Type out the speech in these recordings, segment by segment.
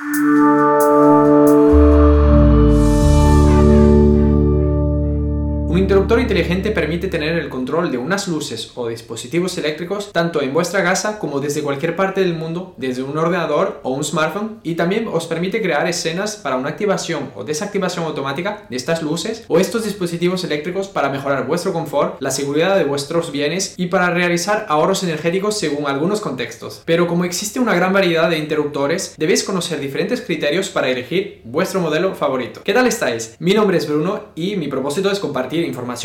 Un inteligente permite tener el control de unas luces o dispositivos eléctricos tanto en vuestra casa como desde cualquier parte del mundo, desde un ordenador o un smartphone, y también os permite crear escenas para una activación o desactivación automática de estas luces o estos dispositivos eléctricos para mejorar vuestro confort, la seguridad de vuestros bienes y para realizar ahorros energéticos según algunos contextos. Pero como existe una gran variedad de interruptores, debéis conocer diferentes criterios para elegir vuestro modelo favorito. ¿Qué tal estáis? Mi nombre es Bruno y mi propósito es compartir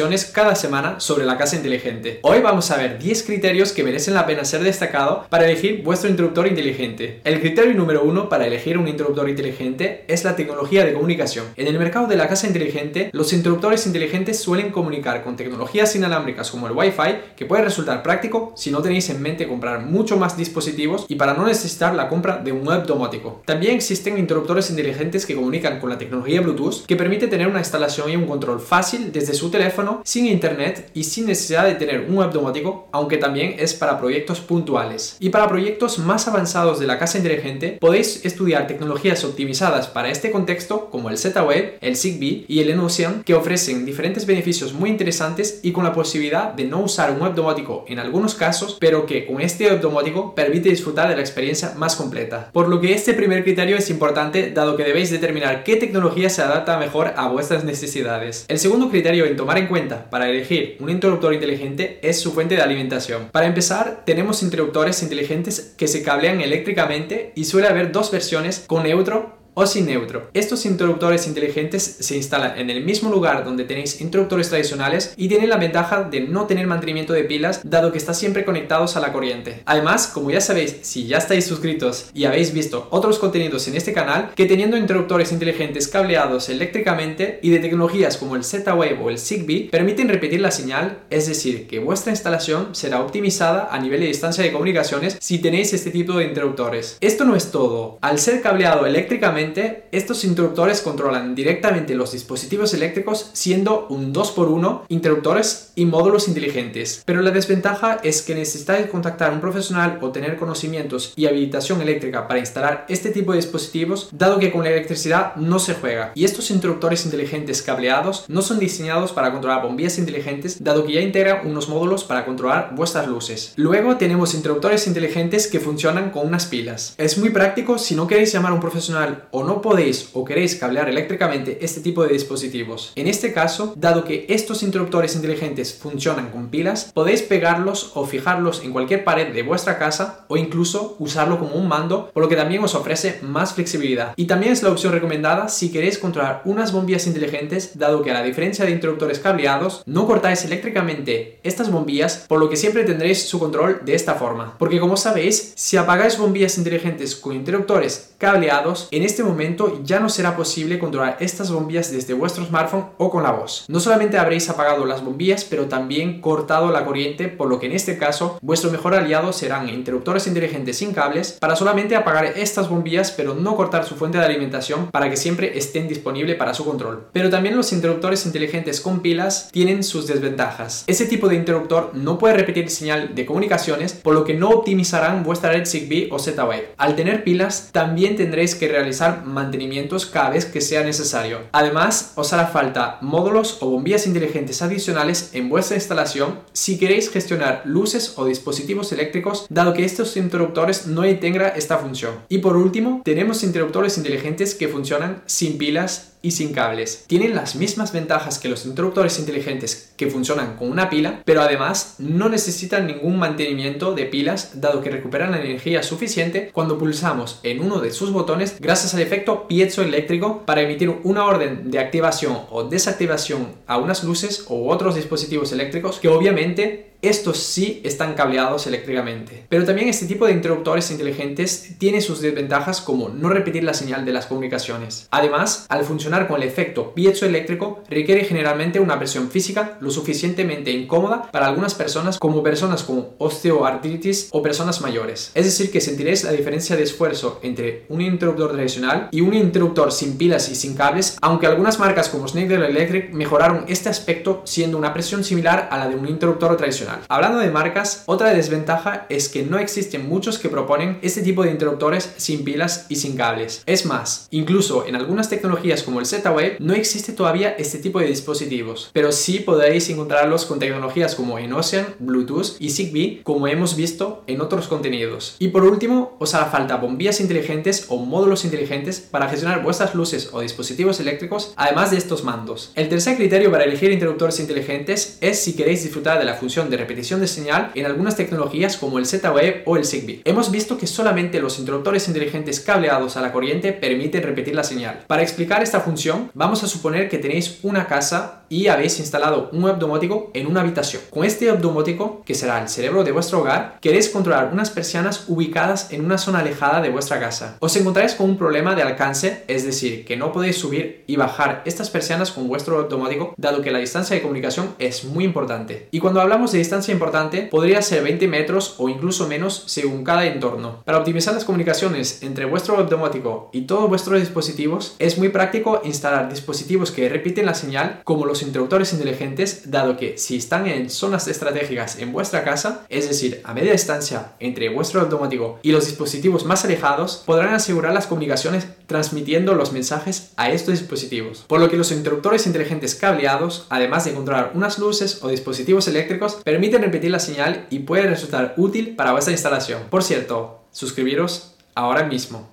cada semana sobre la casa inteligente. Hoy vamos a ver 10 criterios que merecen la pena ser destacado para elegir vuestro interruptor inteligente. El criterio número uno para elegir un interruptor inteligente es la tecnología de comunicación. En el mercado de la casa inteligente, los interruptores inteligentes suelen comunicar con tecnologías inalámbricas como el Wi-Fi, que puede resultar práctico si no tenéis en mente comprar mucho más dispositivos y para no necesitar la compra de un web domótico. También existen interruptores inteligentes que comunican con la tecnología Bluetooth, que permite tener una instalación y un control fácil desde su teléfono, sin internet y sin necesidad de tener un web domótico, aunque también es para proyectos puntuales. Y para proyectos más avanzados de la casa inteligente, podéis estudiar tecnologías optimizadas para este contexto como el Z-Wave, el Zigbee y el Enocean, que ofrecen diferentes beneficios muy interesantes y con la posibilidad de no usar un web domótico en algunos casos, pero que con este web domótico permite disfrutar de la experiencia más completa. Por lo que este primer criterio es importante dado que debéis determinar qué tecnología se adapta mejor a vuestras necesidades. El segundo criterio en tomar en cuenta para elegir un interruptor inteligente es su fuente de alimentación. Para empezar, tenemos interruptores inteligentes que se cablean eléctricamente y suele haber dos versiones con neutro o sin neutro. Estos interruptores inteligentes se instalan en el mismo lugar donde tenéis interruptores tradicionales y tienen la ventaja de no tener mantenimiento de pilas dado que están siempre conectados a la corriente. Además, como ya sabéis, si ya estáis suscritos y habéis visto otros contenidos en este canal, que teniendo interruptores inteligentes cableados eléctricamente y de tecnologías como el Z-Wave o el Zigbee, permiten repetir la señal, es decir, que vuestra instalación será optimizada a nivel de distancia de comunicaciones si tenéis este tipo de interruptores. Esto no es todo. Al ser cableado eléctricamente, estos interruptores controlan directamente los dispositivos eléctricos siendo un 2x1 interruptores y módulos inteligentes. Pero la desventaja es que necesitáis contactar a un profesional o tener conocimientos y habilitación eléctrica para instalar este tipo de dispositivos, dado que con la electricidad no se juega. Y estos interruptores inteligentes cableados no son diseñados para controlar bombillas inteligentes, dado que ya integran unos módulos para controlar vuestras luces. Luego tenemos interruptores inteligentes que funcionan con unas pilas. Es muy práctico si no queréis llamar a un profesional o no podéis o queréis cablear eléctricamente este tipo de dispositivos. En este caso, dado que estos interruptores inteligentes funcionan con pilas, podéis pegarlos o fijarlos en cualquier pared de vuestra casa o incluso usarlo como un mando, por lo que también os ofrece más flexibilidad. Y también es la opción recomendada si queréis controlar unas bombillas inteligentes, dado que a la diferencia de interruptores cableados, no cortáis eléctricamente estas bombillas, por lo que siempre tendréis su control de esta forma. Porque como sabéis, si apagáis bombillas inteligentes con interruptores cableados, en este momento ya no será posible controlar estas bombillas desde vuestro smartphone o con la voz. No solamente habréis apagado las bombillas, pero también cortado la corriente, por lo que en este caso vuestro mejor aliado serán interruptores inteligentes sin cables para solamente apagar estas bombillas, pero no cortar su fuente de alimentación para que siempre estén disponibles para su control. Pero también los interruptores inteligentes con pilas tienen sus desventajas. Ese tipo de interruptor no puede repetir señal de comunicaciones, por lo que no optimizarán vuestra red Zigbee o Z-Wave. Al tener pilas, también tendréis que realizar mantenimientos cada vez que sea necesario. Además, os hará falta módulos o bombillas inteligentes adicionales en vuestra instalación si queréis gestionar luces o dispositivos eléctricos, dado que estos interruptores no integran esta función. Y por último, tenemos interruptores inteligentes que funcionan sin pilas y sin cables. Tienen las mismas ventajas que los interruptores inteligentes que funcionan con una pila, pero además no necesitan ningún mantenimiento de pilas dado que recuperan la energía suficiente cuando pulsamos en uno de sus botones gracias al efecto piezoeléctrico para emitir una orden de activación o desactivación a unas luces u otros dispositivos eléctricos que obviamente estos sí están cableados eléctricamente. Pero también este tipo de interruptores inteligentes tiene sus desventajas como no repetir la señal de las comunicaciones. Además, al funcionar con el efecto piezoeléctrico, requiere generalmente una presión física lo suficientemente incómoda para algunas personas como personas con osteoartritis o personas mayores. Es decir, que sentiréis la diferencia de esfuerzo entre un interruptor tradicional y un interruptor sin pilas y sin cables, aunque algunas marcas como Schneider Electric mejoraron este aspecto siendo una presión similar a la de un interruptor tradicional. Hablando de marcas, otra desventaja es que no existen muchos que proponen este tipo de interruptores sin pilas y sin cables. Es más, incluso en algunas tecnologías como el Z-Wave no existe todavía este tipo de dispositivos, pero sí podréis encontrarlos con tecnologías como Ocean, Bluetooth y Zigbee, como hemos visto en otros contenidos. Y por último, os hará falta bombillas inteligentes o módulos inteligentes para gestionar vuestras luces o dispositivos eléctricos, además de estos mandos. El tercer criterio para elegir interruptores inteligentes es si queréis disfrutar de la función de repetición de señal en algunas tecnologías como el Z-Wave o el Zigbee. Hemos visto que solamente los interruptores inteligentes cableados a la corriente permiten repetir la señal. Para explicar esta función, vamos a suponer que tenéis una casa y habéis instalado un web domótico en una habitación. Con este web domótico, que será el cerebro de vuestro hogar, queréis controlar unas persianas ubicadas en una zona alejada de vuestra casa. Os encontráis con un problema de alcance, es decir, que no podéis subir y bajar estas persianas con vuestro web dado que la distancia de comunicación es muy importante. Y cuando hablamos de distancia importante, podría ser 20 metros o incluso menos según cada entorno. Para optimizar las comunicaciones entre vuestro web domótico y todos vuestros dispositivos, es muy práctico instalar dispositivos que repiten la señal como los interruptores inteligentes, dado que si están en zonas estratégicas en vuestra casa, es decir, a media distancia entre vuestro automático y los dispositivos más alejados, podrán asegurar las comunicaciones transmitiendo los mensajes a estos dispositivos. Por lo que los interruptores inteligentes cableados, además de controlar unas luces o dispositivos eléctricos, permiten repetir la señal y puede resultar útil para vuestra instalación. Por cierto, suscribiros ahora mismo.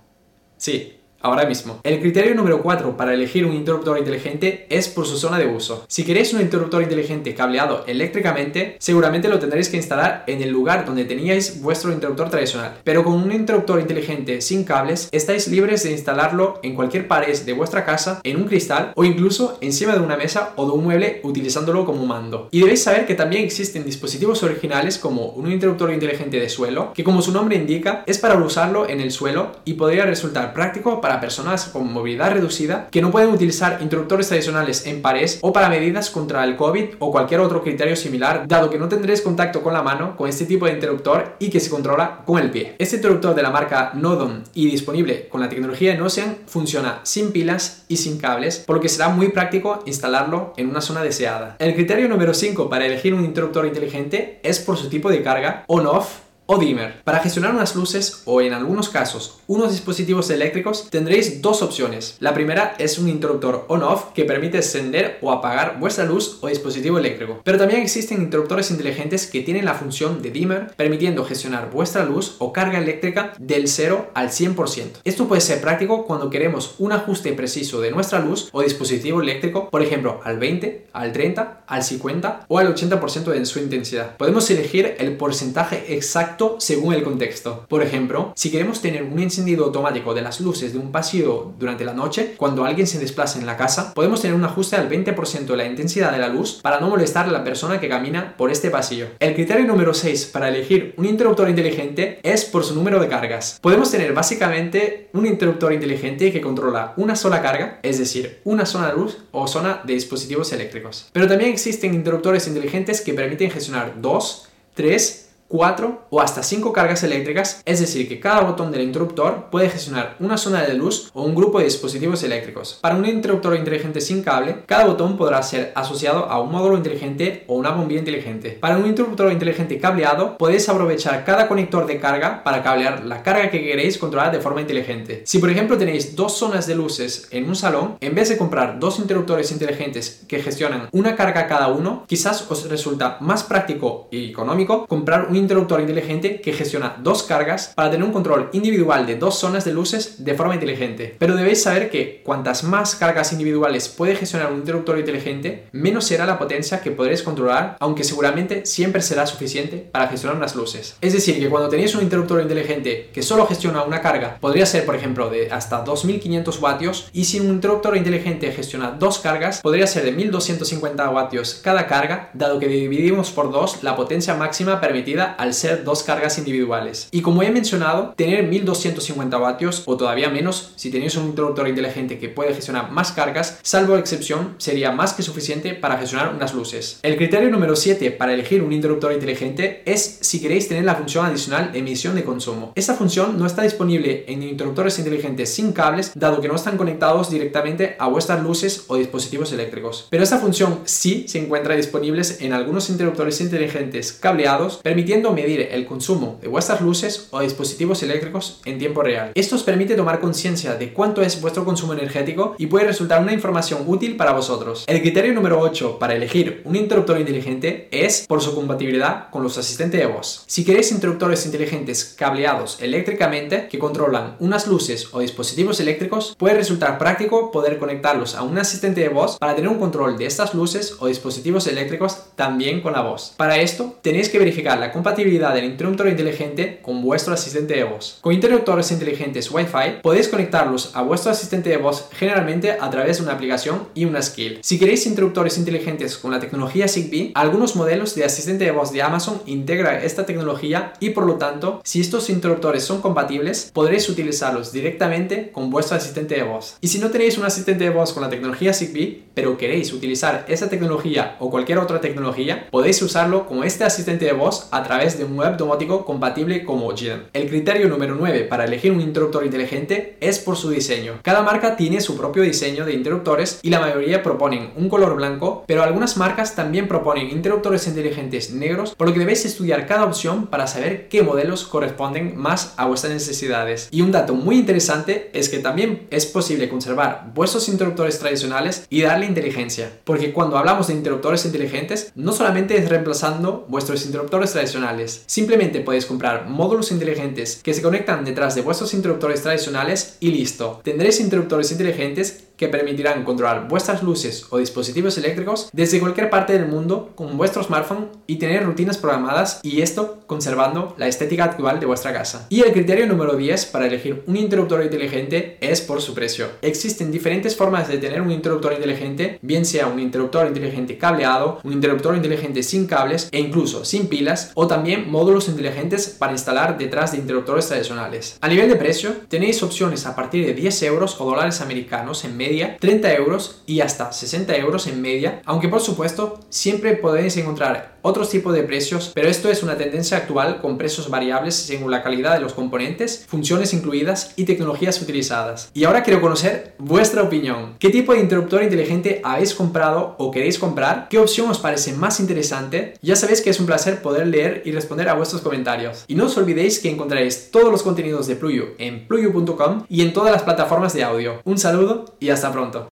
Sí, ahora mismo. El criterio número 4 para elegir un interruptor inteligente es por su zona de uso. Si queréis un interruptor inteligente cableado eléctricamente, seguramente lo tendréis que instalar en el lugar donde teníais vuestro interruptor tradicional. Pero con un interruptor inteligente sin cables, estáis libres de instalarlo en cualquier pared de vuestra casa, en un cristal o incluso encima de una mesa o de un mueble utilizándolo como mando. Y debéis saber que también existen dispositivos originales como un interruptor inteligente de suelo, que como su nombre indica, es para usarlo en el suelo y podría resultar práctico para personas con movilidad reducida que no pueden utilizar interruptores tradicionales en pares o para medidas contra el COVID o cualquier otro criterio similar, dado que no tendréis contacto con la mano con este tipo de interruptor y que se controla con el pie. Este interruptor de la marca Nodon y disponible con la tecnología de Nocean funciona sin pilas y sin cables, por lo que será muy práctico instalarlo en una zona deseada. El criterio número 5 para elegir un interruptor inteligente es por su tipo de carga on-off o dimmer. Para gestionar unas luces o en algunos casos unos dispositivos eléctricos tendréis dos opciones. La primera es un interruptor on-off que permite encender o apagar vuestra luz o dispositivo eléctrico. Pero también existen interruptores inteligentes que tienen la función de dimmer permitiendo gestionar vuestra luz o carga eléctrica del 0 al 100%. Esto puede ser práctico cuando queremos un ajuste preciso de nuestra luz o dispositivo eléctrico, por ejemplo al 20, al 30, al 50 o al 80% de su intensidad. Podemos elegir el porcentaje exacto según el contexto. Por ejemplo, si queremos tener un encendido automático de las luces de un pasillo durante la noche, cuando alguien se desplaza en la casa, podemos tener un ajuste al 20% de la intensidad de la luz para no molestar a la persona que camina por este pasillo. El criterio número 6 para elegir un interruptor inteligente es por su número de cargas. Podemos tener básicamente un interruptor inteligente que controla una sola carga, es decir, una zona de luz o zona de dispositivos eléctricos. Pero también existen interruptores inteligentes que permiten gestionar 2, 3 4 o hasta 5 cargas eléctricas, es decir, que cada botón del interruptor puede gestionar una zona de luz o un grupo de dispositivos eléctricos. Para un interruptor inteligente sin cable, cada botón podrá ser asociado a un módulo inteligente o una bombilla inteligente. Para un interruptor inteligente cableado, podéis aprovechar cada conector de carga para cablear la carga que queréis controlar de forma inteligente. Si por ejemplo tenéis dos zonas de luces en un salón, en vez de comprar dos interruptores inteligentes que gestionan una carga cada uno, quizás os resulta más práctico y económico comprar un interruptor inteligente que gestiona dos cargas para tener un control individual de dos zonas de luces de forma inteligente. Pero debéis saber que cuantas más cargas individuales puede gestionar un interruptor inteligente, menos será la potencia que podréis controlar, aunque seguramente siempre será suficiente para gestionar unas luces. Es decir, que cuando tenéis un interruptor inteligente que solo gestiona una carga, podría ser por ejemplo de hasta 2500 vatios, y si un interruptor inteligente gestiona dos cargas, podría ser de 1250 vatios cada carga, dado que dividimos por dos la potencia máxima permitida al ser dos cargas individuales. Y como he mencionado, tener 1250 vatios o todavía menos si tenéis un interruptor inteligente que puede gestionar más cargas, salvo excepción, sería más que suficiente para gestionar unas luces. El criterio número 7 para elegir un interruptor inteligente es si queréis tener la función adicional emisión de consumo. Esta función no está disponible en interruptores inteligentes sin cables, dado que no están conectados directamente a vuestras luces o dispositivos eléctricos. Pero esta función sí se encuentra disponible en algunos interruptores inteligentes cableados, permitiendo medir el consumo de vuestras luces o dispositivos eléctricos en tiempo real. Esto os permite tomar conciencia de cuánto es vuestro consumo energético y puede resultar una información útil para vosotros. El criterio número 8 para elegir un interruptor inteligente es por su compatibilidad con los asistentes de voz. Si queréis interruptores inteligentes cableados eléctricamente que controlan unas luces o dispositivos eléctricos, puede resultar práctico poder conectarlos a un asistente de voz para tener un control de estas luces o dispositivos eléctricos también con la voz. Para esto, tenéis que verificar la compatibilidad del interruptor inteligente con vuestro asistente de voz. Con interruptores inteligentes Wi-Fi, podéis conectarlos a vuestro asistente de voz generalmente a través de una aplicación y una skill. Si queréis interruptores inteligentes con la tecnología Zigbee, algunos modelos de asistente de voz de Amazon integran esta tecnología y por lo tanto, si estos interruptores son compatibles, podréis utilizarlos directamente con vuestro asistente de voz. Y si no tenéis un asistente de voz con la tecnología Zigbee, pero queréis utilizar esa tecnología o cualquier otra tecnología, podéis usarlo como este asistente de voz a través de un web domótico compatible como GEM. El criterio número 9 para elegir un interruptor inteligente es por su diseño. Cada marca tiene su propio diseño de interruptores y la mayoría proponen un color blanco, pero algunas marcas también proponen interruptores inteligentes negros, por lo que debéis estudiar cada opción para saber qué modelos corresponden más a vuestras necesidades. Y un dato muy interesante es que también es posible conservar vuestros interruptores tradicionales y darle inteligencia, porque cuando hablamos de interruptores inteligentes, no solamente es reemplazando vuestros interruptores tradicionales, simplemente podéis comprar módulos inteligentes que se conectan detrás de vuestros interruptores tradicionales y listo. Tendréis interruptores inteligentes que permitirán controlar vuestras luces o dispositivos eléctricos desde cualquier parte del mundo con vuestro smartphone y tener rutinas programadas y esto conservando la estética actual de vuestra casa. Y el criterio número 10 para elegir un interruptor inteligente es por su precio. Existen diferentes formas de tener un interruptor inteligente, bien sea un interruptor inteligente cableado, un interruptor inteligente sin cables e incluso sin pilas o también módulos inteligentes para instalar detrás de interruptores tradicionales. A nivel de precio, tenéis opciones a partir de 10 euros o dólares americanos en media, 30 euros y hasta 60 euros en media, aunque por supuesto siempre podéis encontrar otros tipos de precios, pero esto es una tendencia actual con precios variables según la calidad de los componentes, funciones incluidas y tecnologías utilizadas. Y ahora quiero conocer vuestra opinión. ¿Qué tipo de interruptor inteligente habéis comprado o queréis comprar? ¿Qué opción os parece más interesante? Ya sabéis que es un placer poder leer y responder a vuestros comentarios. Y no os olvidéis que encontraréis todos los contenidos de Pluyo en pluyo.com y en todas las plataformas de audio. Un saludo y hasta pronto.